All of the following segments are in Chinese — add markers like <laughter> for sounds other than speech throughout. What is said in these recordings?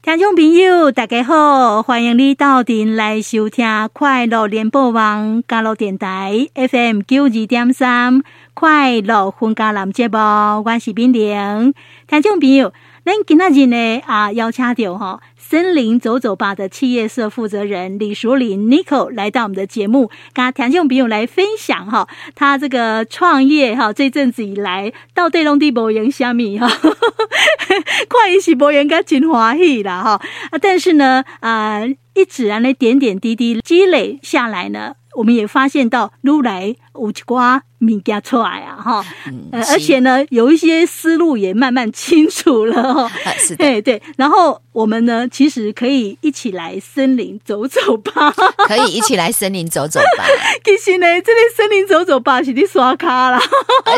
听众朋友，大家好，欢迎你到店来收听快乐联播网加入电台 FM 九二点三快乐分家男节目，我是冰玲。听众朋友，咱今仔日呢啊，邀请到吼。森林走走吧的企业社负责人李淑玲 Nico 来到我们的节目，跟听众朋友来分享哈，他这个创业哈，这阵子以来到对龙地博园虾米哈，看伊是博园该真欢喜啦哈。啊，但是呢啊，一直啊那点点滴滴积累下来呢，我们也发现到如来有一瓜物件出来啊哈，呃，而且呢，有一些思路也慢慢清楚了哈，<laughs> 是的，对对，然后我们呢。其实可以一起来森林走走吧，可以一起来森林走走吧。<laughs> 其实呢，这里森林走走吧是你刷卡啦。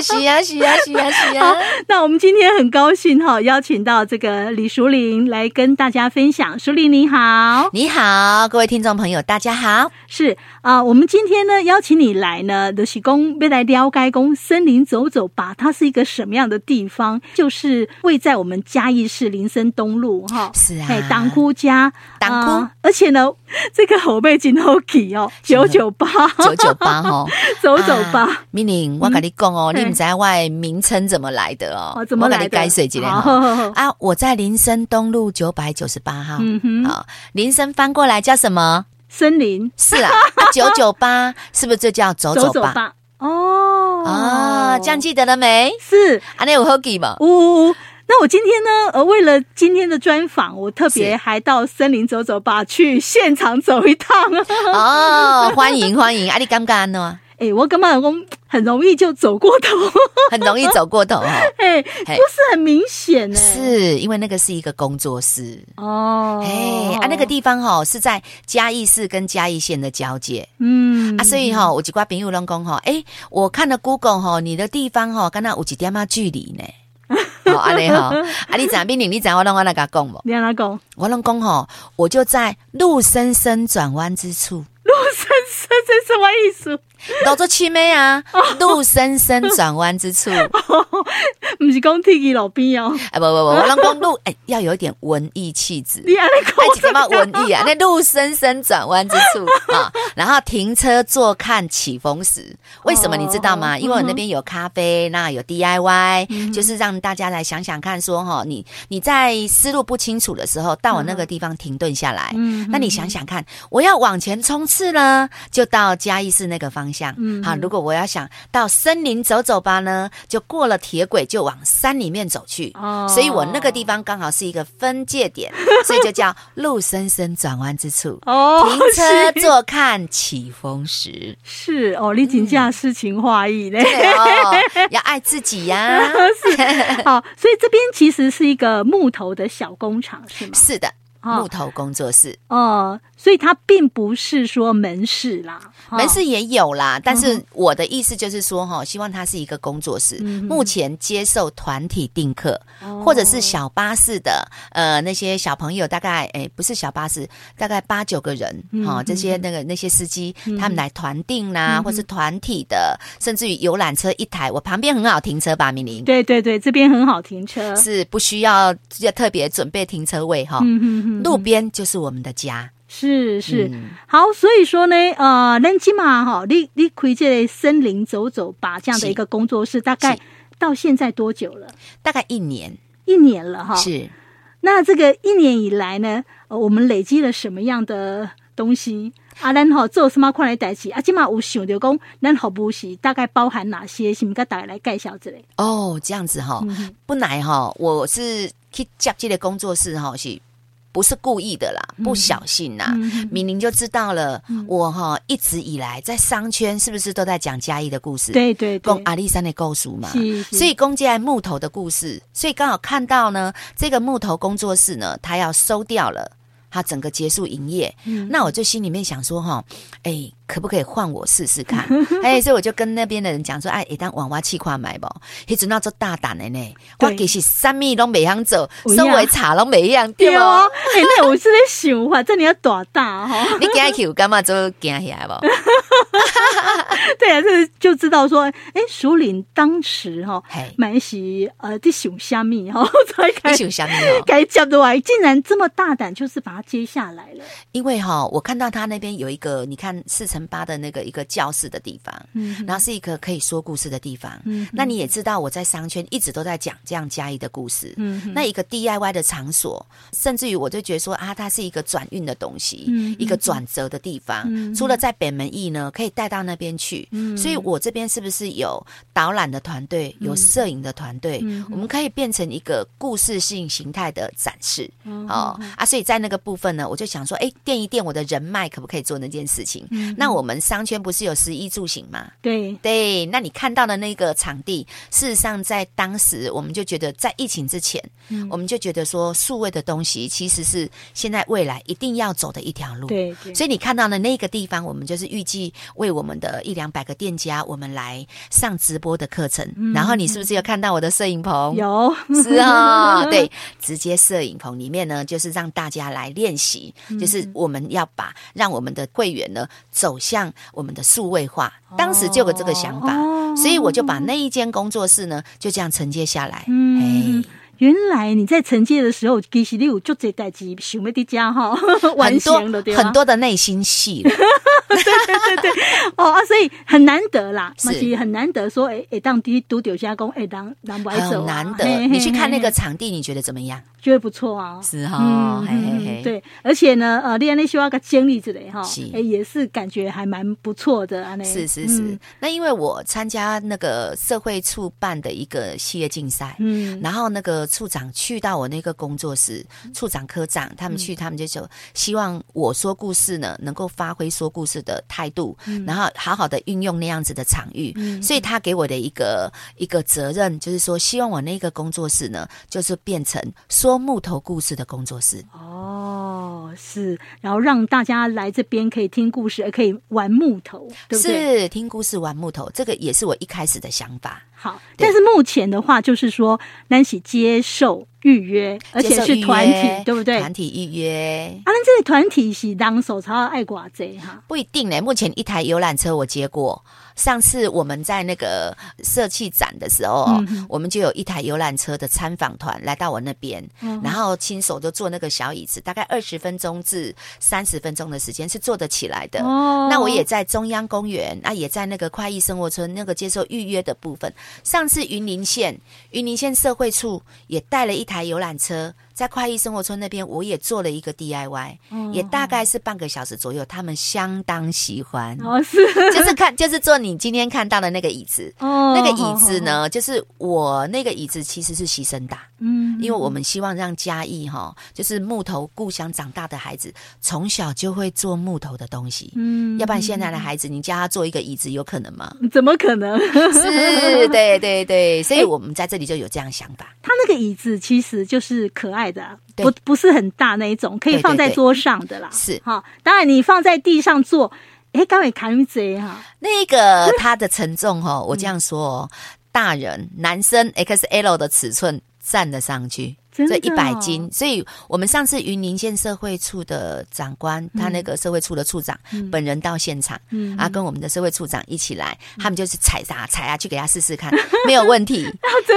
是啊，是啊，是啊，是啊。<laughs> 那我们今天很高兴哈，邀请到这个李淑玲来跟大家分享。淑玲你好，你好，各位听众朋友大家好。是啊、呃，我们今天呢邀请你来呢，的是公未来了解公森林走走吧，它是一个什么样的地方？就是位在我们嘉义市林森东路哈。是啊，当哭家，当哭、呃，而且呢，这个后背真好记哦，<laughs> 九九八，九九八哦，<laughs> 走走吧。明、啊、玲，我跟你讲哦，嗯、你不知道我的名称怎么来的哦？怎么来的？我跟你解释一下哈。啊，我在林森东路九百九十八号。嗯哼，啊，林森翻过来叫什么？森林。是啊，<laughs> 九九八是不是就叫走走吧？哦啊，这样记得了没？是，啊，那有好记吗？呜。那我今天呢，呃，为了今天的专访，我特别还到森林走走吧去现场走一趟哦，欢迎欢迎，阿你敢不敢呢？哎，我感觉我很容易就走过头，<laughs> 很容易走过头哈。<laughs> 哎，不是很明显呢，是因为那个是一个工作室哦。哎，啊，那个地方哈是在嘉义市跟嘉义县的交界，嗯啊，所以哈，我几挂朋友拢讲哈，哎，我看了 Google 哈，你的地方哈，跟那有几点嘛距离呢？好，<laughs> 阿丽好，阿丽怎冰玲，你怎我让我来甲讲不？你来讲，我拢讲吼，我就在路深深转弯之处。路深深这什么意思？都做七妹啊！路深深转弯之处，<laughs> 不是讲天气路边哦。哎，不不不，我讲讲路哎，要有一点文艺气质。<laughs> 你爱讲什么文艺啊？那路深深转弯之处 <laughs> 啊，然后停车坐看起风时，为什么你知道吗？因为我那边有咖啡，那有 DIY，就是让大家来想想看，说哈，你你在思路不清楚的时候，到我那个地方停顿下来，那你想想看，我要往前冲刺呢，就到嘉义市那个方向。嗯，好，如果我要想到森林走走吧呢，就过了铁轨就往山里面走去。哦，所以我那个地方刚好是一个分界点，<laughs> 所以就叫路深深转弯之处。哦，停车坐看起风时。是哦，你真正诗情画意嘞。哦，要爱自己呀，啊。<laughs> 是，好，所以这边其实是一个木头的小工厂，是吗？是的。木头工作室。哦，所以它并不是说门市啦，门市也有啦。但是我的意思就是说，哈，希望它是一个工作室。目前接受团体订客，或者是小巴士的，呃，那些小朋友大概，哎，不是小巴士，大概八九个人，哈，这些那个那些司机他们来团订啦，或是团体的，甚至于游览车一台，我旁边很好停车吧，明玲。对对对，这边很好停车，是不需要要特别准备停车位哈。路边就是我们的家，是是、嗯、好，所以说呢，呃，恁起码哈，你你开这个森林走走吧这样的一个工作室，大概到现在多久了？大概一年，一年了哈。是，那这个一年以来呢，呃、我们累积了什么样的东西？啊，咱好做什么款的代志？啊，起码有想到讲，咱服务是大概包含哪些？是不是跟大家来介绍之类？哦，这样子哈，嗯、不来哈，我是去接这个工作室哈，是。不是故意的啦，不小心呐，明玲就知道了。我哈一直以来在商圈是不是都在讲嘉义的故事？对对，供阿里山的故事嘛。所以供进来木头的故事，所以刚好看到呢，这个木头工作室呢，他要收掉了。它整个结束营业，嗯、那我就心里面想说哈，哎、欸，可不可以换我试试看？<laughs> 哎、欸，所以我就跟那边的人讲说，哎，一旦娃娃气跨买不？一直那做大胆的呢，我其实三米都没想走，稍微茶都没一样对哦。哎，那我是在想话，这 <laughs> 你要多大哈？你惊起干嘛就惊起来不？<laughs> 对啊，这就知道说，哎，淑铃当时哈，蛮喜呃的熊虾米哈，才开熊虾米哦，该讲的话，竟然这么大胆，就是把它接下来了。因为哈，我看到他那边有一个，你看四乘八的那个一个教室的地方，嗯，然后是一个可以说故事的地方，嗯，那你也知道我在商圈一直都在讲这样嘉义的故事，嗯，那一个 DIY 的场所，甚至于我就觉得说啊，它是一个转运的东西，嗯，一个转折的地方，嗯，除了在北门驿呢，可以带到那边去，嗯，所以我这边是不是有导览的团队，有摄影的团队，嗯，我们可以变成一个故事性形态的展示，嗯，哦啊，所以在那个部分呢，我就想说，哎，垫一垫我的人脉，可不可以做那件事情？嗯，那我们商圈不是有十一住行吗？对对，那你看到的那个场地，事实上在当时我们就觉得，在疫情之前，嗯，我们就觉得说，数位的东西其实是现在未来一定要走的一条路，对，所以你看到的那个地方，我们就是预计为我们的一两百个店家，我们来上直播的课程。嗯，然后你是不是有看到我的摄影棚？有，是啊，<laughs> 对，直接摄影棚里面呢，就是让大家来练习，就是我们要把让我们的会员呢走向我们的数位化。当时就有这个想法，所以我就把那一间工作室呢就这样承接下来。嗯。原来你在承接的时候，其实你有做这代志，想要的家哈，<laughs> 完成了对？很多的内心戏，<laughs> 对对对对，哦啊，所以很难得啦，是很难得说，哎哎，当第一独丢加工，哎当当不爱走，很难得。你去看那个场地，你觉得怎么样？觉得不错啊，是哈，对，而且呢，呃，练那需要个经历之类哈，哎，也是感觉还蛮不错的啊，是是是。那因为我参加那个社会处办的一个系列竞赛，嗯，然后那个。处长去到我那个工作室，处长、科长他们去，他们就说希望我说故事呢，能够发挥说故事的态度，嗯、然后好好的运用那样子的场域。嗯、所以他给我的一个一个责任，就是说希望我那个工作室呢，就是变成说木头故事的工作室。哦，是，然后让大家来这边可以听故事，也可以玩木头，对不对？是，听故事玩木头，这个也是我一开始的想法。好，但是目前的话，就是说，Nancy 接受预约，而且是团体，对不对？团体预约。啊，那这个团体是当手超爱寡贼哈？不一定呢。目前一台游览车我接过。上次我们在那个社企展的时候，嗯、我们就有一台游览车的参访团来到我那边，嗯、然后亲手就坐那个小椅子，大概二十分钟至三十分钟的时间是坐得起来的。哦、那我也在中央公园，啊，也在那个快意生活村那个接受预约的部分。上次云林县云林县社会处也带了一台游览车。在快意生活村那边，我也做了一个 DIY，、哦、也大概是半个小时左右，他们相当喜欢。哦，是，<laughs> 就是看，就是坐你今天看到的那个椅子。哦，那个椅子呢，哦、就是我那个椅子其实是牺牲大。嗯，因为我们希望让嘉义哈，就是木头故乡长大的孩子，从小就会做木头的东西。嗯，要不然现在的孩子，你叫他做一个椅子，有可能吗？怎么可能？<laughs> 是，对对对，所以我们在这里就有这样想法。他那个椅子其实就是可爱。的不不是很大那一种，可以放在桌上的啦。是哈，当然你放在地上坐，哎，刚会扛贼哈。那个 <laughs> 它的承重哈，我这样说哦，大人男生 XL 的尺寸站得上去。这一百斤，所以我们上次云林县社会处的长官，他那个社会处的处长本人到现场，啊，跟我们的社会处长一起来，他们就是踩啊踩啊，去给他试试看，<laughs> 没有问题，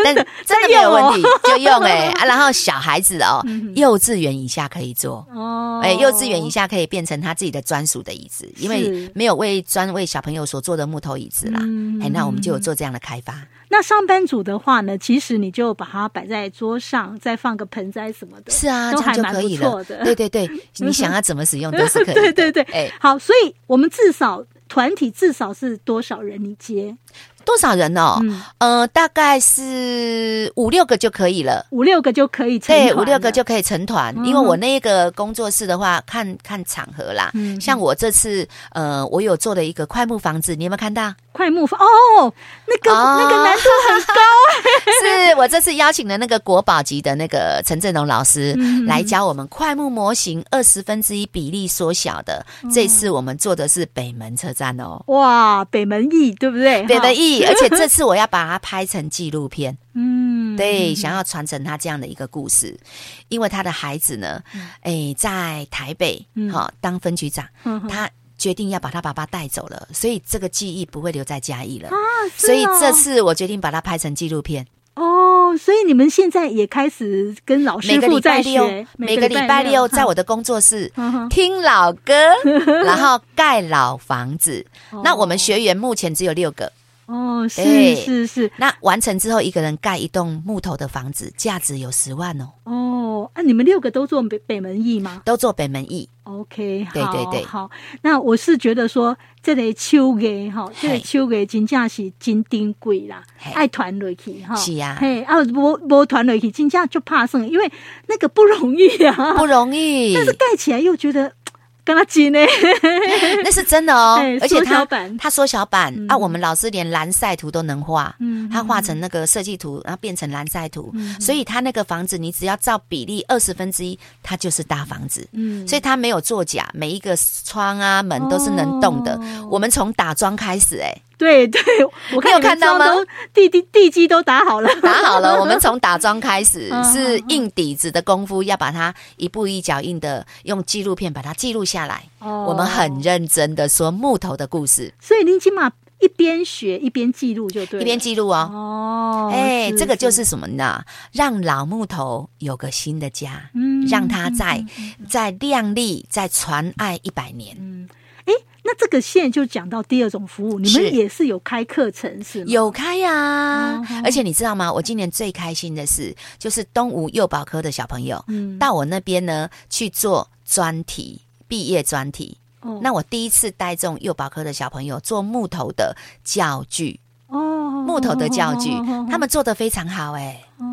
但真的没有问题，就用哎 <laughs> 啊，然后小孩子哦，幼稚园以下可以坐。哦，哎，幼稚园以下可以变成他自己的专属的椅子，因为没有为专为小朋友所做的木头椅子啦，哎，那我们就有做这样的开发。那上班族的话呢，其实你就把它摆在桌上，再放个盆栽什么的，是啊，都还蛮不错的。对对对，<laughs> 你想要怎么使用都是可以。对对对，哎，好，所以我们至少团体至少是多少人？你接多少人哦？嗯呃，大概是五六个就可以了。五六个就可以成团，对，五六个就可以成团。嗯因为我那个工作室的话，看看场合啦。嗯像我这次，呃，我有做的一个快木房子，你有没有看到？快木房哦，那个、哦那个难度很高，<laughs> 是我这次邀请的那个国宝级的那个陈振龙老师嗯来教我们快木模型二十分之一比例缩小的。这次我们做的是北门车站哦，哇，北门驿对不对？北门哈，驿，而且这次我要把它拍成纪录片。<laughs> 嗯，对，想要传承他这样的一个故事，因为他的孩子呢，哎，在台北嗯。好当分局长，嗯他决定要把他爸爸带走了，所以这个记忆不会留在嘉义了。所以哦。这次我决定把它拍成纪录片，哦，所以你们现在也开始跟老师每个礼傅在学拜六，，每个礼拜六在我的工作室听老歌，<laughs> 然后盖老房子。那我们学员目前只有六个。哦，是是是，那完成之后，一个人盖一栋木头的房子，价值有十万哦，哦，啊，你们六个都做北北门驿吗？都做北门驿。？OK，对对对。好，好那我是觉得说，这个手艺哈，这个嘿手艺真正是真珍贵啦嘿，爱团落去哈，是啊。嘿，啊，无无团落去，真正就怕生，因为那个不容易啊，不容易，但是盖起来又觉得。跟他紧呢，<laughs> 那是真的哦 <laughs> 而且他他缩小版嗯。啊，我们老师连蓝晒图都能画，嗯。他画成那个设计图，然后变成蓝晒图，嗯。所以他那个房子你只要照比例二十分之一，它就是大房子，嗯。所以他没有作假，每一个窗啊门都是能动的。哦。我们从打桩开始，哎，对对，我看有看到吗？地地地基都打好了，打好了，<laughs> 我们从打桩开始嗯是硬底子的功夫，要把它一步一脚印的用纪录片把它记录下来。哦。我们很认真的说木头的故事，所以您起码一边学一边记录就对了，一边记录哦。哦，哎、这个就是。什么呢？让老木头有个新的家，嗯让它再再亮丽，在传爱一百年。嗯，哎，那这个线就讲到第二种服务，你是。们也是有开课程是吗？有开呀、啊嗯而且你知道吗？我今年最开心的是，就是东吴幼保科的小朋友、嗯。到我那边呢去做专题，毕业专题。哦。那我第一次带这种幼保科的小朋友做木头的教具，哦，木头的教具，他们做的非常好、哎，哦，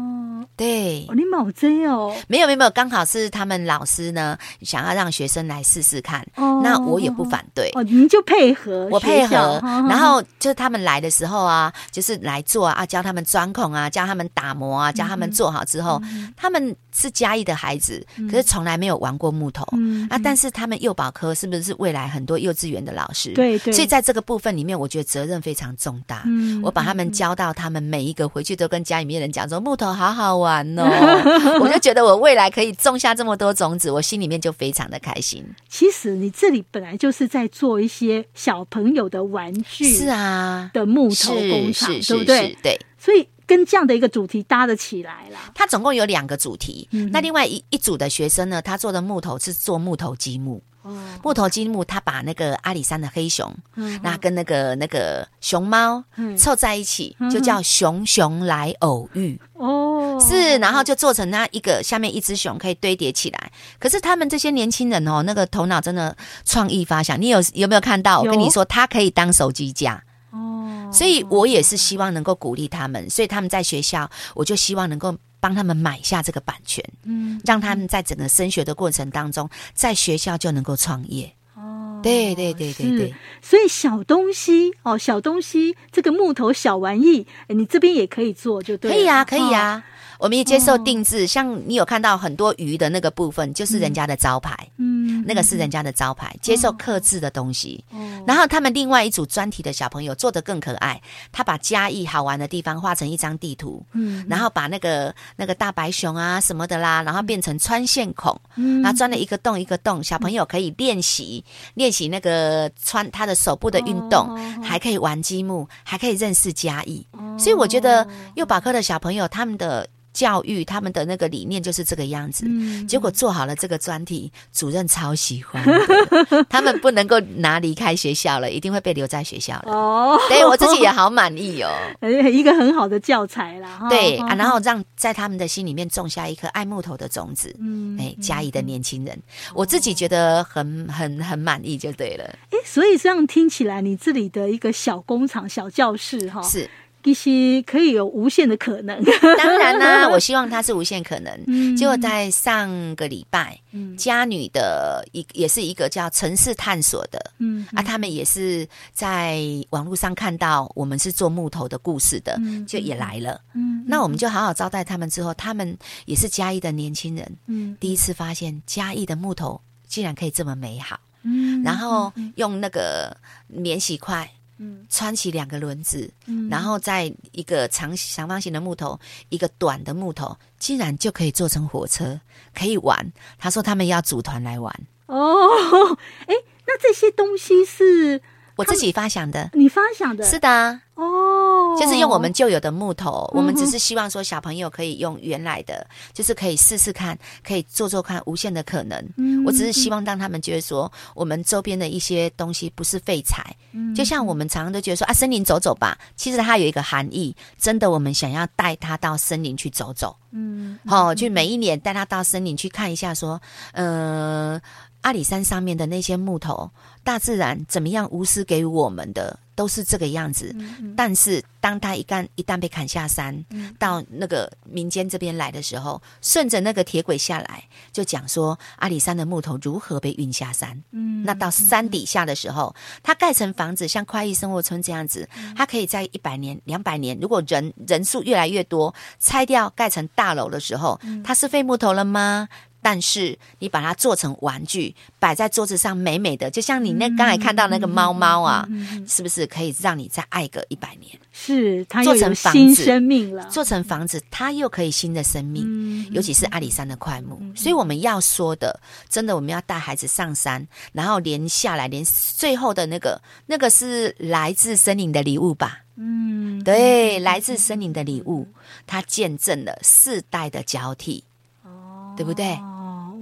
对哦，。你冇真哦，没有没有没有，刚好是他们老师呢想要让学生来试试看，哦那我也不反对。哦，您就配合我配合，哦然后就是他们来的时候啊，就是来做啊，教他们钻孔啊，教他们打磨啊，教他们做好之后，他们是嘉义的孩子，可是从来没有玩过木头、嗯啊。但是他们幼保科是不是未来很多幼稚园的老师？对对所以在这个部分里面，我觉得责任非常重大。嗯我把他们教到，他们每一个回去都跟家里面人讲说木头好好玩哦，<laughs> 我就觉得我未来可以种下这么多种子，我心里面就非常的开心。其实你这里本来就是在做一些小朋友的玩具，是啊，的木头工厂，对不对是？对。所以跟这样的一个主题搭得起来啦。它总共有两个主题，嗯那另外一一组的学生呢，他做的木头是做木头积木。哦，木头积木，他把那个阿里山的黑熊，嗯那跟那个那个熊猫嗯凑在一起，嗯就叫熊熊来偶遇。哦，是，然后就做成那一个下面一只熊可以堆叠起来。可是他们这些年轻人哦，那个头脑真的创意发想。你有有没有看到？我跟你说，他可以当手机架。哦，所以我也是希望能够鼓励他们，所以他们在学校，我就希望能够帮他们买下这个版权，嗯，让他们在整个升学的过程当中，在学校就能够创业。哦，对对对对对，所以小东西哦，小东西这个木头小玩意，哎你这边也可以做，就对了，可以啊，可以哦。啊。我们也接受定制，像你有看到很多鱼的那个部分，就是人家的招牌，嗯，那个是人家的招牌，接受刻制的东西。哦。然后他们另外一组专题的小朋友做的更可爱，他把嘉义好玩的地方画成一张地图，嗯。然后把那个那个大白熊啊什么的啦，然后变成穿线孔，嗯。然后钻了一个洞一个洞，小朋友可以练习练习那个穿他的手部的运动，哦。还可以玩积木，还可以认识嘉义。所以我觉得幼保科的小朋友他们的教育他们的那个理念就是这个样子，嗯、结果做好了这个专题，主任超喜欢，<laughs> 他们不能够拿离开学校了，一定会被留在学校了。哦，对我自己也好满意哦，<laughs> 一个很好的教材啦。<laughs> 对啊，然后让在他们的心里面种下一颗爱木头的种子。嗯，哎，嘉义的年轻人，嗯、我自己觉得很很很满意，就对了。哎，所以这样听起来，你这里的一个小工厂、小教室，哈，是。其实可以有无限的可能，当然啦，<laughs> 我希望它是无限可能。嗯，结果在上个礼拜，嗯，嘉女的一也是一个叫城市探索的，嗯啊，他们也是在网络上看到我们是做木头的故事的，嗯，就也来了，嗯，那我们就好好招待他们。之后，他们也是嘉义的年轻人，嗯，第一次发现嘉义的木头竟然可以这么美好，嗯，然后用那个免洗块。嗯，穿起两个轮子，嗯，然后在一个长长方形的木头，一个短的木头，竟然就可以做成火车，可以玩。他说他们要组团来玩。哦，哎，那这些东西是我自己发想的，你发想的？是的。哦，就是用我们旧有的木头，我们只是希望说小朋友可以用原来的，就是可以试试看，可以做做看，无限的可能。嗯，我只是希望让他们觉得说，我们周边的一些东西不是废材。嗯，就像我们常常都觉得说啊，森林走走吧，其实它有一个含义，真的，我们想要带他到森林去走走。嗯，好，就每一年带他到森林去看一下，说，呃，阿里山上面的那些木头，大自然怎么样无私给我们的。都是这个样子，但是当它一旦一旦被砍下山，嗯、到那个民间这边来的时候，顺着那个铁轨下来，就讲说阿里山的木头如何被运下山。嗯，那到山底下的时候，它盖成房子，像快意生活村这样子，它可以在一百年、两百年，如果人人数越来越多，拆掉盖成大楼的时候，它是废木头了吗？但是你把它做成玩具，摆在桌子上，美美的，就像你那刚才看到那个猫猫啊，是不是可以让你再爱个一百年？是，它做成新生命了，做成房子，它又可以新的生命。嗯、尤其是阿里山的快木，嗯、所以我们要说的，真的，我们要带孩子上山，然后连下来，连最后的那个，那个是来自森林的礼物吧？嗯，对，来自森林的礼物，它见证了世代的交替。哦对不对？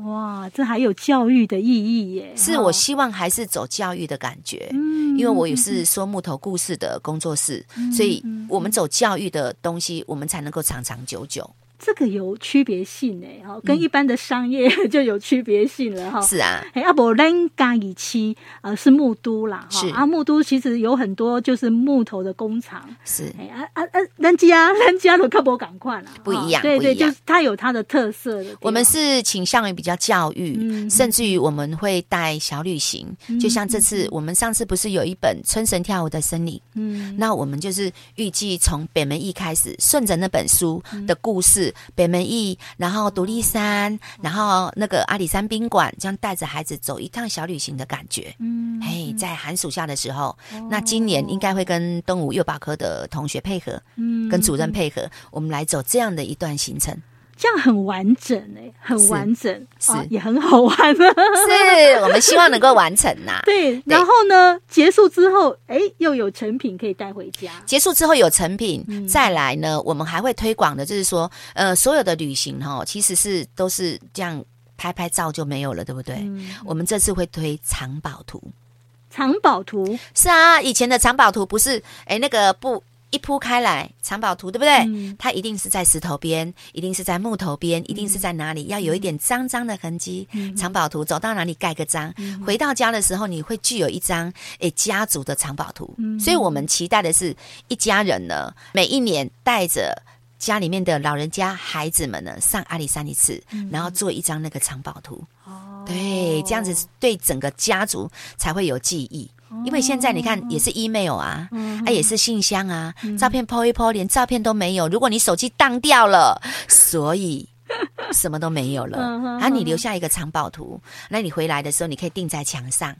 哦，哇，这还有教育的意义耶！是我希望还是走教育的感觉，嗯，因为我也是说木头故事的工作室，嗯，所以我们走教育的东西，我们才能够长长久久。这个有区别性呢，哈，跟一般的商业 <laughs> 就有区别性了哈。是啊，哎，阿伯兰嘎以期呃是木都啦，是。啊，木都其实有很多就是木头的工厂。是，哎啊啊啊，咱家 <laughs> 咱家的可不赶快了，不一样，对对，就是它有它的特色的。我们是倾向于比较教育，甚至于我们会带小旅行，就像这次我们上次不是有一本《春神跳舞的森林》，嗯，那我们就是预计从北门一开始，顺着那本书的故事。北门驿，然后独立山，然后那个阿里山宾馆，这样带着孩子走一趟小旅行的感觉。嗯，嘿，在寒暑假的时候，哦、那今年应该会跟东吴幼保科的同学配合，嗯，跟主任配合，我们来走这样的一段行程。这样很完整哎，很完整，是，也很好玩。是我们希望能够完成呐、<laughs> 啊。对，然后呢，结束之后，哎，又有成品可以带回家。结束之后有成品，嗯、再来呢，我们还会推广的，就是说，呃，所有的旅行哈，其实是都是这样拍拍照就没有了，对不对？嗯、我们这次会推藏宝图。藏宝图是啊，以前的藏宝图不是哎那个不。一铺开来，藏宝图对不对？嗯、它一定是在石头边，一定是在木头边，一定是在哪里？嗯、要有一点脏脏的痕迹。嗯、藏宝图走到哪里盖个章，嗯、回到家的时候你会具有一张诶家族的藏宝图。嗯、所以我们期待的是一家人呢，每一年带着家里面的老人家、孩子们呢上阿里山一次，嗯、然后做一张那个藏宝图。哦，对，这样子对整个家族才会有记忆。因为现在你看也是 email 啊，嗯、啊也是信箱啊，嗯、照片 po 一 po，连照片都没有。如果你手机当掉了，所以什么都没有了。<laughs> 啊，你留下一个藏宝图，那你回来的时候你可以钉在墙上。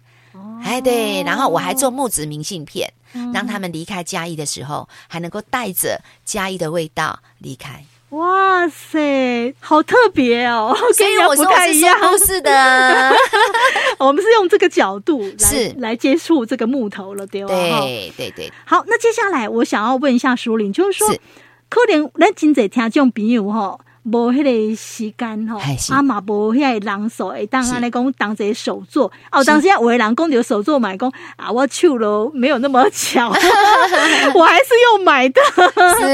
哎，对，然后我还做木质明信片，让、嗯、他们离开嘉义的时候还能够带着嘉义的味道离开。哇塞，好特别哦，<laughs> 所以我说我是说故事的，<laughs> 我们是用这个角度来来接触这个木头了，对吧？对对对。好，那接下来我想要问一下舒林，就是说，是可能咱真侪听众朋友吼。无迄个时间吼，啊嘛无迄个人数会当安尼讲当一个手作哦。当时有的人讲着手作买讲啊，我手咯没有那么巧，<laughs> <laughs> 我还是用买的。是，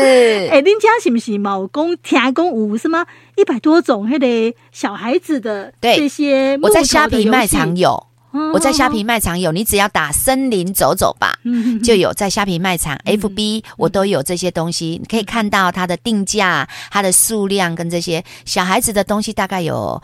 哎、欸，恁家是不是毛公听讲有什么一百多种迄个小孩子的这些？我在虾皮卖场有。我在虾皮卖场有，你只要打森林走走吧，就有在虾皮卖场 FB，我都有这些东西，你可以看到它的定价、它的数量跟这些小孩子的东西，大概有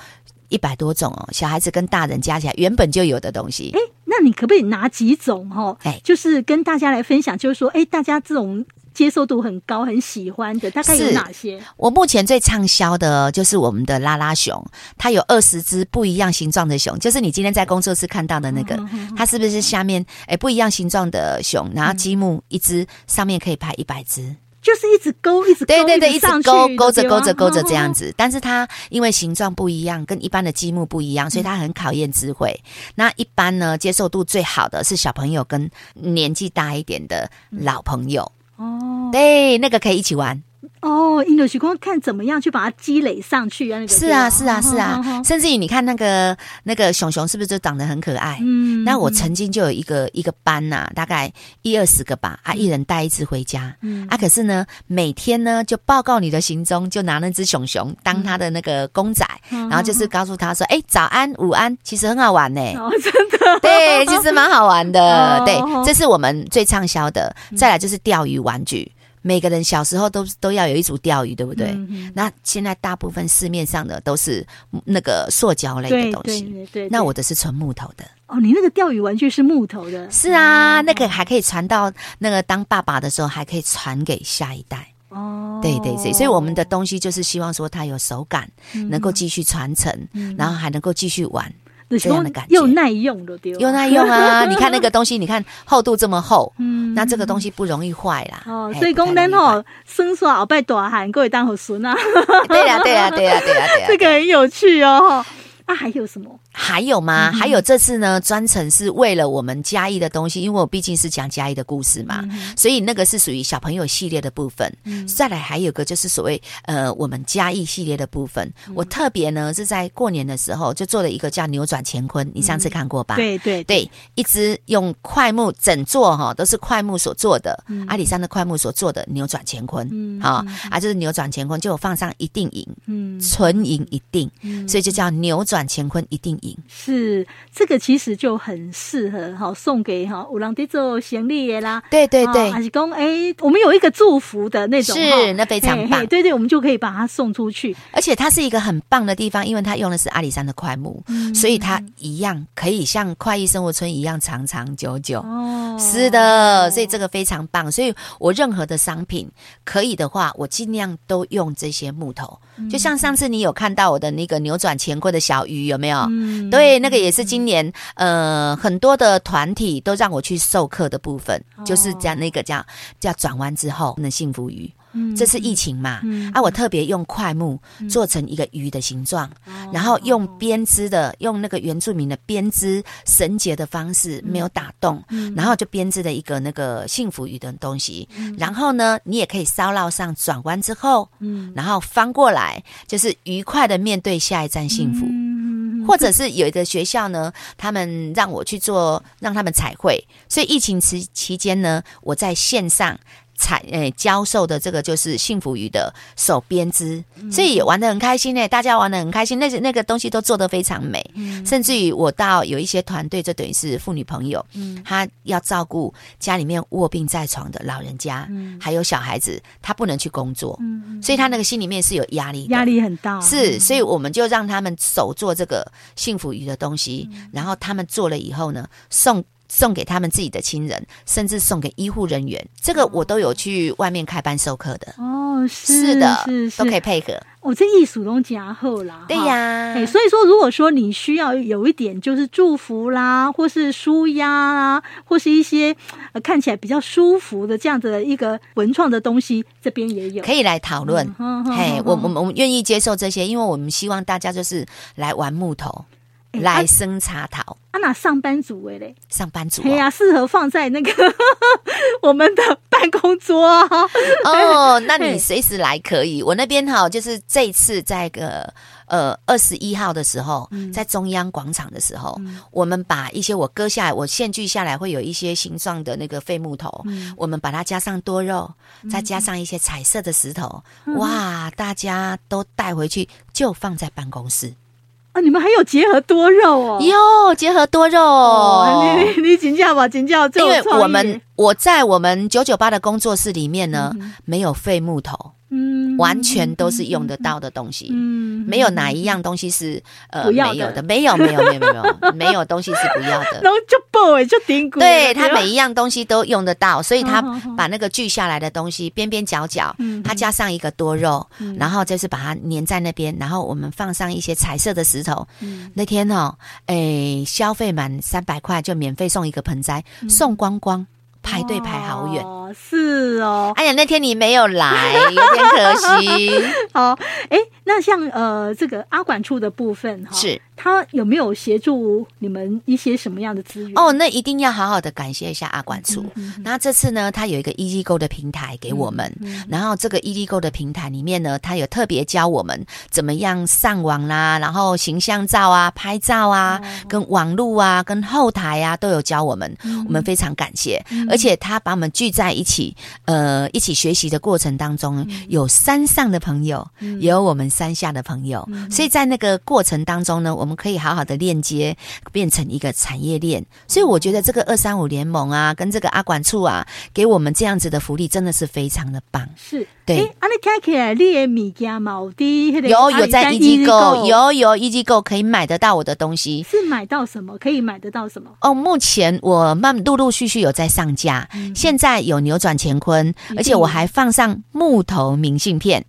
一百多种哦。小孩子跟大人加起来原本就有的东西。哎，那你可不可以拿几种哦？哎，就是跟大家来分享，就是说，哎，大家这种。接受度很高，很喜欢的，大概有哪些？我目前最畅销的就是我们的拉拉熊，它有二十只不一样形状的熊，就是你今天在工作室看到的那个，它是不是下面诶不一样形状的熊？然后积木一只上面可以拍一百只，就是一直勾，一直勾对对对，一直勾勾着勾着勾着这样子。但是它因为形状不一样，跟一般的积木不一样，所以它很考验智慧。那一般呢，接受度最好的是小朋友跟年纪大一点的老朋友。哦，对，那个可以一起玩。哦。印度时光看怎么样去把它积累上去啊？那个是啊，是啊，是啊。哦、甚至于你看那个那个熊熊是不是就长得很可爱？嗯，那我曾经就有一个一个班呐、啊，大概一二十个吧，啊，一人带一只回家。嗯，啊，可是呢，每天呢就报告你的行踪，就拿那只熊熊当他的那个公仔，嗯、然后就是告诉他说：“哎、欸，早安，午安。”其实很好玩呢、欸。<laughs> 哦，真的。对，其实蛮好玩的。<laughs> 哦、对，这是我们最畅销的。再来就是钓鱼玩具。每个人小时候都都要有一组钓鱼，对不对？嗯、那现在大部分市面上的都是那个塑胶类的东西。对对对。那我的是纯木头的。哦，你那个钓鱼玩具是木头的？是啊，哦、那个还可以传到那个当爸爸的时候，还可以传给下一代。哦，对对对，所以我们的东西就是希望说它有手感，嗯、能够继续传承，嗯、然后还能够继续玩。这样的感觉又耐用的，丢，又耐用啊！<laughs> 你看那个东西，你看厚度这么厚，嗯，那这个东西不容易坏啦。哦，所以讲咱吼，生说鳌拜大汉，各位当好孙啊！对呀，对呀，对呀，对呀，对呀，这个很有趣哦。那还有什么？还有吗？还有这次呢，专程是为了我们嘉义的东西，因为我毕竟是讲嘉义的故事嘛，所以那个是属于小朋友系列的部分。再来还有个就是所谓呃我们嘉义系列的部分，我特别呢是在过年的时候就做了一个叫扭转乾坤，你上次看过吧？对对对，一直用快木整座哈都是快木所做的，阿里山的快木所做的扭转乾坤，啊啊就是扭转乾坤，就放上一定赢，嗯，纯赢一定，所以就叫扭转乾坤一定。是这个其实就很适合哈送给哈有人在做行李的啦，对对对，还是讲哎，我们有一个祝福的那种，是那非常棒，对对，我们就可以把它送出去。而且它是一个很棒的地方，因为它用的是阿里山的桧木，嗯、所以它一样可以像快意生活村一样长长久久。哦，是的，所以这个非常棒。所以我任何的商品可以的话，我尽量都用这些木头。就像上次你有看到我的那个扭转乾坤的小鱼，有没有？嗯、对，那个也是今年呃很多的团体都让我去授课的部分，哦、就是讲那个叫叫转弯之后的幸福鱼。嗯，这是疫情嘛？嗯、啊，我特别用桧木做成一个鱼的形状，嗯、然后用编织的，用那个原住民的编织绳结的方式，没有打洞，嗯、然后就编织了一个那个幸福鱼的东西。嗯、然后呢，你也可以烧烙上转弯之后，嗯，然后翻过来，就是愉快的面对下一站幸福。或者是有一个学校呢，他们让我去做，让他们彩绘，所以疫情期期间呢，我在线上。彩诶，教授的这个就是幸福鱼的手编织，所以玩的很开心诶，大家玩的很开心，那些那个东西都做得非常美，嗯、甚至于我到有一些团队，就等于是妇女朋友，嗯，她要照顾家里面卧病在床的老人家，嗯，还有小孩子，她不能去工作，嗯，所以她那个心里面是有压力，压力很大，是，所以我们就让他们手做这个幸福鱼的东西，嗯、然后他们做了以后呢，送。送给他们自己的亲人，甚至送给医护人员，这个我都有去外面开班授课的。哦，是，是的，是，是都可以配合。哦，这艺术都加厚啦。对呀，哎，所以说，如果说你需要有一点就是祝福啦，或是舒压啦，或是一些呃看起来比较舒服的这样子的一个文创的东西，这边也有，可以来讨论。嗯、嘿，我我们我们愿意接受这些，因为我们希望大家就是来玩木头。来生茶桃啊！那上班族哎嘞，上班族哎呀，适合放在那个 <laughs> 我们的办公桌哦。那你随时来可以，我那边哈就是这一次在个。呃，二十一号的时候，嗯、在中央广场的时候，嗯、我们把一些我割下来，我线锯下来会有一些形状的那个废木头，嗯、我们把它加上多肉，嗯、再加上一些彩色的石头，嗯、哇，大家都带回去就放在办公室。啊，你们还有结合多肉哦？哟，结合多肉，哦、你你请教吧，请教。因为我们我在我们九九八的工作室里面呢，嗯、没有废木头。嗯，完全都是用得到的东西，嗯，没有哪一样东西是呃没有的，没有没有没有没有没有。<laughs> 东西是不要的，然后就爆哎就顶骨，对，他每一样东西都用得到，<laughs> 所以他把那个锯下来的东西边边角角，他加上一个多肉，然后就是把它粘在那边，然后我们放上一些彩色的石头，那天哦，哎，消费满三百块就免费送一个盆栽，送光光。排队排好远，哦，是哦。哎呀，那天你没有来，有点可惜。<laughs> 好，哎，那像呃这个阿管处的部分哈，是。他有没有协助你们一些什么样的资源？哦，那一定要好好的感谢一下阿管处。嗯嗯、那这次呢，他有一个 EasyGo 的平台给我们，然后这个 EasyGo 的平台里面呢，他有特别教我们怎么样上网啦，然后形象照啊、拍照啊、哦、跟网路啊、跟后台啊都有教我们，嗯、我们非常感谢。嗯、而且他把我们聚在一起，呃，一起学习的过程当中，嗯、有山上的朋友，有我们山下的朋友，嗯、所以在那个过程当中呢，我们。可以好好的链接，变成一个产业链。所以我觉得这个二三五联盟啊，跟这个阿管处啊，给我们这样子的福利，真的是非常的棒。是，对。啊，你看起来你的物件嘛，有有在 EasyGo，有有 EasyGo 可以买得到我的东西。是买到什么？可以买得到什么？哦，目前我慢陆陆续续有在上架，嗯、现在有扭转乾坤，而且我还放上木头明信片。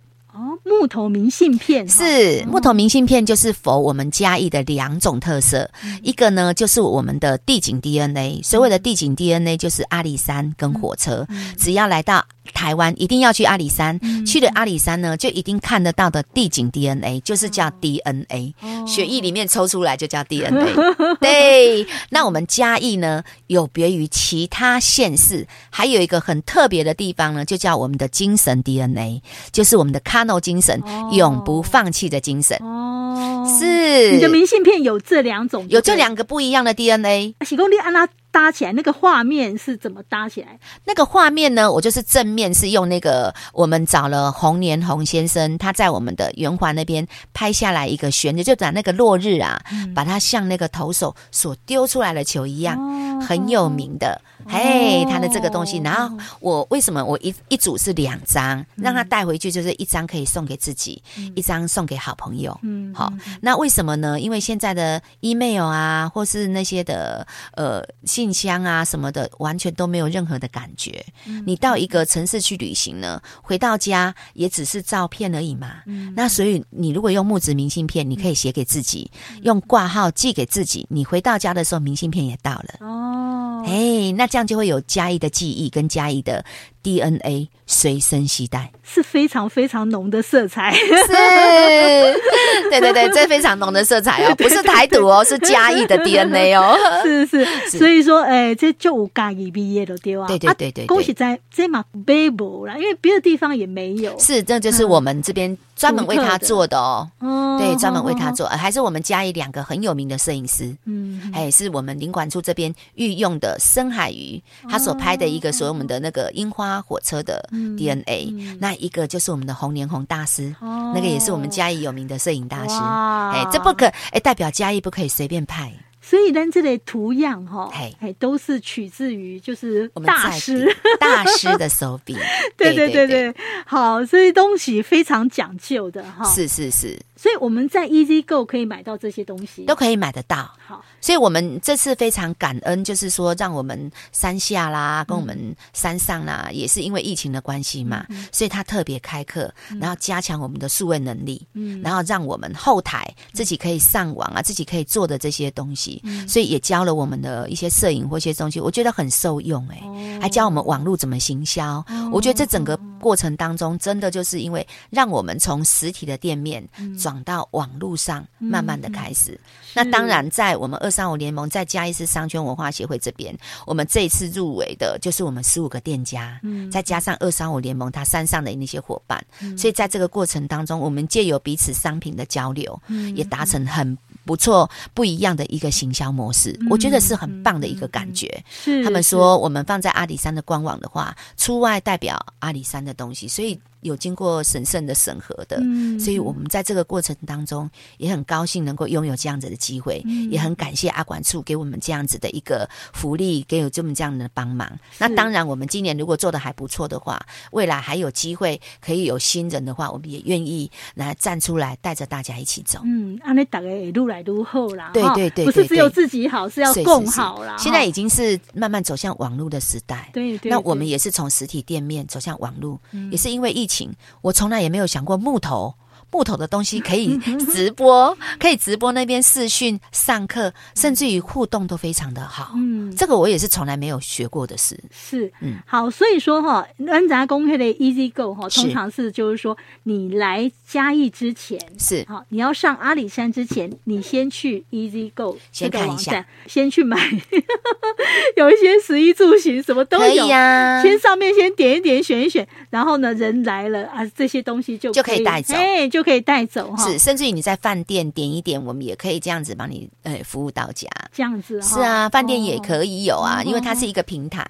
木头明信片是木头明信片，就是否我们嘉义的两种特色，嗯、一个呢就是我们的地景 DNA，所谓的地景 DNA 就是阿里山跟火车，嗯、只要来到台湾，一定要去阿里山，嗯、去了阿里山呢，就一定看得到的地景 DNA，就是叫 DNA，、哦、血液里面抽出来就叫 <laughs> DNA。对，那我们嘉义呢，有别于其他县市，还有一个很特别的地方呢，就叫我们的精神 DNA，就是我们的 Cano 精神，哦、永不放弃的精神。哦，是。你的明信片有这两种，有这两个不一样的 DNA。喜公，你安娜。搭起来那个画面是怎么搭起来？那个画面呢？我就是正面是用那个我们找了洪年洪先生，他在我们的圆环那边拍下来一个悬着，就把那个落日啊，嗯、把它像那个投手所丢出来的球一样，哦、很有名的。嘿，他的这个东西，然后我为什么我一一组是两张，让他带回去，就是一张可以送给自己，嗯、一张送给好朋友。嗯，好，那为什么呢？因为现在的 email 啊，或是那些的呃。信箱啊什么的，完全都没有任何的感觉。嗯、你到一个城市去旅行呢，回到家也只是照片而已嘛。嗯、那所以你如果用木质明信片，你可以写给自己，嗯、用挂号寄给自己。你回到家的时候，明信片也到了。哦，哎，那这样就会有嘉义的记忆跟嘉义的 DNA 随身携带，是非常非常浓的色彩。是，<laughs> 对对对，这非常浓的色彩哦，<laughs> 不是台独哦，是嘉义的 DNA 哦。是是，是所以说，哎，这就有嘉义毕业的对吧？对对对对，恭喜在这嘛背不啦，因为别的地方也没有。是，这就是我们这边专门为他做的哦。哦，对，专门为他做，还是我们嘉义两个很有名的摄影师。嗯，哎，是我们领馆处这边御用的深海鱼，他所拍的一个，所谓我们的那个樱花。火车的 DNA，、嗯嗯、那一个就是我们的红莲红大师，哦、那个也是我们嘉义有名的摄影大师。哎，这不可哎，代表嘉义不可以随便拍。所以呢，这类图样哈，哎，都是取自于就是大师大师的手笔。<laughs> 对对对对，好，所以东西非常讲究的哈。是是是。所以我们在 EasyGo 可以买到这些东西，都可以买得到。好，所以我们这次非常感恩，就是说让我们山下啦，跟我们山上啦，嗯、也是因为疫情的关系嘛，嗯、所以他特别开课，然后加强我们的数位能力，嗯，然后让我们后台自己可以上网啊，自己可以做的这些东西，嗯、所以也教了我们的一些摄影或一些东西，我觉得很受用哎、欸，哦、还教我们网络怎么行销，哦、我觉得这整个。过程当中，真的就是因为让我们从实体的店面转到网络上，慢慢的开始。那当然，在我们二三五联盟，再加一次商圈文化协会这边，我们这一次入围的就是我们十五个店家，再加上二三五联盟它山上的那些伙伴，所以在这个过程当中，我们借由彼此商品的交流，也达成很不错、不一样的一个行销模式。我觉得是很棒的一个感觉。他们说，我们放在阿里山的官网的话，出外代表阿里山的东西，所以。有经过审慎的审核的，嗯，所以我们在这个过程当中也很高兴能够拥有这样子的机会，嗯，也很感谢阿管处给我们这样子的一个福利，给有这么这样的帮忙。那当然，我们今年如果做的还不错的话，未来还有机会可以有新人的话，我们也愿意来站出来带着大家一起走。嗯，安尼大家也越来越好啦。对对对，对，不是只有自己好，是要共好啦。现在已经是慢慢走向网络的时代。对对，对，那我们也是从实体店面走向网络，嗯，也是因为疫我从来也没有想过木头。木头的东西可以直播，可以直播那边视讯上课，甚至于互动都非常的好。嗯，这个我也是从来没有学过的事。是，嗯，好，所以说哈，安杂公开的 Easy Go 哈，通常是就是说你来嘉义之前是好，你要上阿里山之前，你先去 Easy Go 先看一下，先去买，<laughs> 有一些食衣住行什么都有呀。先上面先点一点，选一选，然后呢，人来了啊，这些东西就就可以带走，哎，就。可以带走哈，是，甚至于你在饭店点一点，我们也可以这样子帮你呃服务到家，这样子是啊，饭店也可以有啊，因为它是一个平台，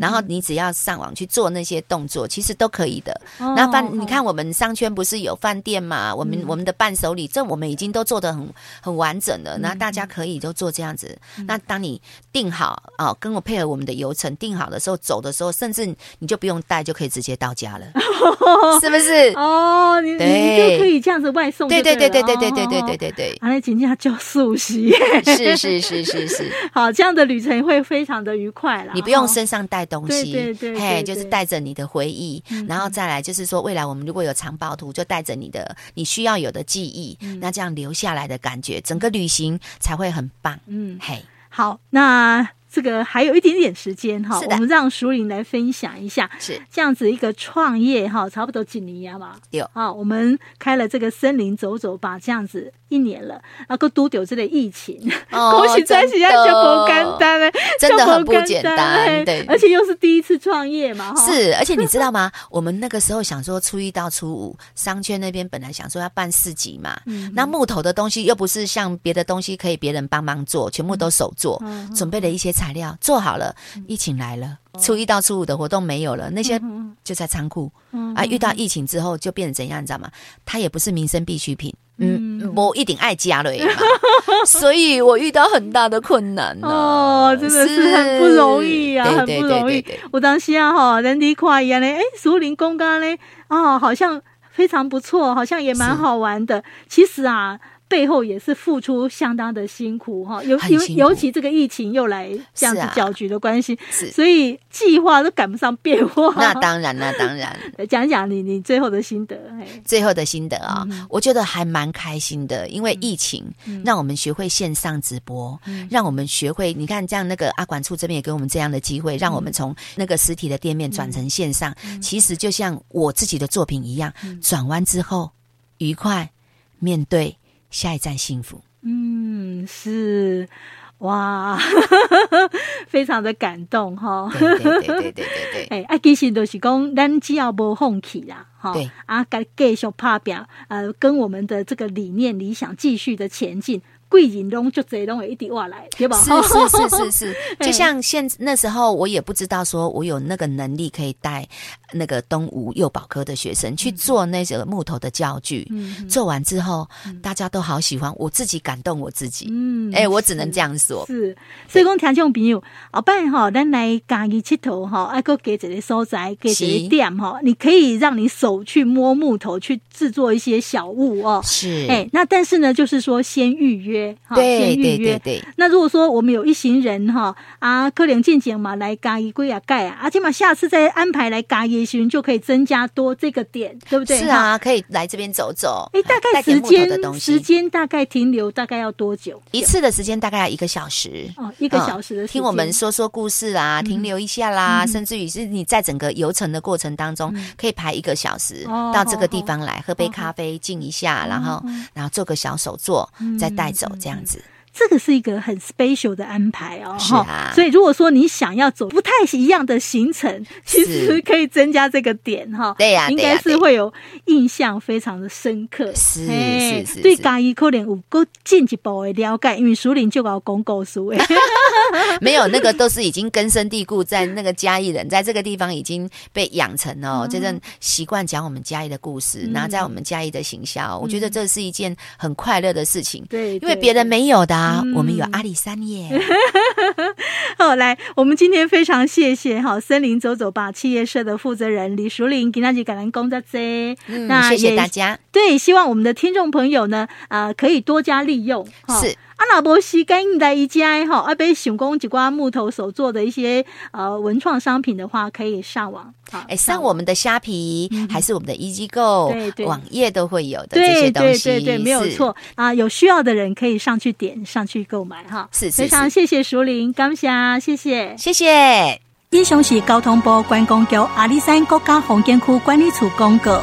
然后你只要上网去做那些动作，其实都可以的。那饭，你看我们商圈不是有饭店嘛？我们我们的伴手礼，这我们已经都做的很很完整了，那大家可以都做这样子。那当你定好哦，跟我配合我们的流程定好的时候，走的时候，甚至你就不用带，就可以直接到家了，<laughs> 是不是？哦，你你就可以。这样子外送对，对对对对对对对对对对，阿来今天叫素食，是是是是是，<laughs> 好，这样的旅程会非常的愉快啦。你不用身上带东西，对对对，嘿，就是带着你的回忆，然后再来就是说，未来我们如果有藏宝图，就带着你的你需要有的记忆，那这样留下来的感觉，整个旅行才会很棒。嗯，嘿，好，那。这个还有一点点时间哈，我们让熟玲来分享一下，是。这样子一个创业哈，差不多几年了嘛？有。啊，我们开了这个森林走走吧，这样子一年了，然后都丢这个疫情，<laughs> 恭喜恭喜，要叫不简单嘞，真的很不简单，对，而且又是第一次创业嘛，是，而且你知道吗？<laughs> 我们那个时候想说初一到初五，商圈那边本来想说要办市集嘛，那木头的东西又不是像别的东西可以别人帮忙做，全部都手做，准备了一些材料做好了，疫情来了，初一到初五的活动没有了，那些就在仓库。啊。遇到疫情之后，就变成怎样，你知道吗？它也不是民生必需品，嗯，我一定爱加了，<laughs> 所以我遇到很大的困难哦，真的是很不容易啊，很不容易。我当时啊，哈，人哋夸一样嘞，哎，熟林公干嘞，哦，好像非常不错，好像也蛮好玩的。其实啊。背后也是付出相当的辛苦哈，尤尤尤其这个疫情又来这样子搅局的关系，是、啊、所以计划都赶不上变化。那当然，那当然。<laughs> 讲讲你你最后的心得。最后的心得啊、哦，嗯、我觉得还蛮开心的，因为疫情让我们学会线上直播，嗯、让我们学会你看这样那个阿管处这边也给我们这样的机会，让我们从那个实体的店面转成线上。嗯、其实就像我自己的作品一样，转弯之后愉快面对。下一站幸福，嗯，是哇，<laughs> 非常的感动哈。对对对对对对，<laughs> 哎，啊，其实就是讲，咱只要不放弃啦，哈，啊，该继续拍表，呃，跟我们的这个理念理想继续的前进。贵人拢就这拢会一直挖来，对吧？是 <laughs> 是是是是，就像现那时候，我也不知道说我有那个能力可以带那个东吴幼保科的学生去做那个木头的教具。嗯，做完之后，大家都好喜欢，我自己感动我自己。嗯，哎，我只能这样说。是，所以讲听众朋友，后摆哈，咱来嘉义佚佗哈，爱搁给一个所在，给一个店哈，你可以让你手去摸木头，去制作一些小物哦。是，哎，那但是呢，就是说先预约。约，哈，对先预约。对对对。那如果说我们有一行人哈啊，可能进前嘛来嘉义龟啊盖啊，而且嘛下次再安排来嘉义的时候就可以增加多这个点，对不对？是啊，可以来这边走走。哎，大概时间时间大概停留大概要多久？一次的时间大概要一个小时。哦，一个小时的。听我们说说故事啦，停留一下啦，甚至于是你在整个游程的过程当中，可以排一个小时到这个地方来喝杯咖啡，静一下，然后然后做个小手作，再带走这样子。这个是一个很 special 的安排哦。所以如果说你想要走不太一样的行程，其实可以增加这个点哈。对呀，应该是会有印象非常的深刻。是是是，对嘉义可能有够进一步的了解，因为淑铃就搞公告书哎。<laughs> 没有那个都是已经根深蒂固在那个嘉义人，在这个地方已经被养成哦，这种习惯讲我们嘉义的故事，拿在我们嘉义的行销，我觉得这是一件很快乐的事情。对，因为别人没有的。啊，我们有阿里山耶。<laughs> 好，来，我们今天非常谢谢哈森林走走吧企业社的负责人李淑玲，给大家感恩工作者。嗯，那谢谢大家。对，希望我们的听众朋友呢，啊、呃，可以多加利用。是。啊，那无时间来宜家哈，啊，被想讲几挂木头手做的一些呃文创商品的话，可以上网。哎，上我们的虾皮，还是我们的对对，网页都会有的这些东西。对对对，没有错啊，有需要的人可以上去点上去购买哈。是是，非常谢谢熟林，感谢谢谢谢谢。以上是交通部观光局阿里山国家风景区管理处公告。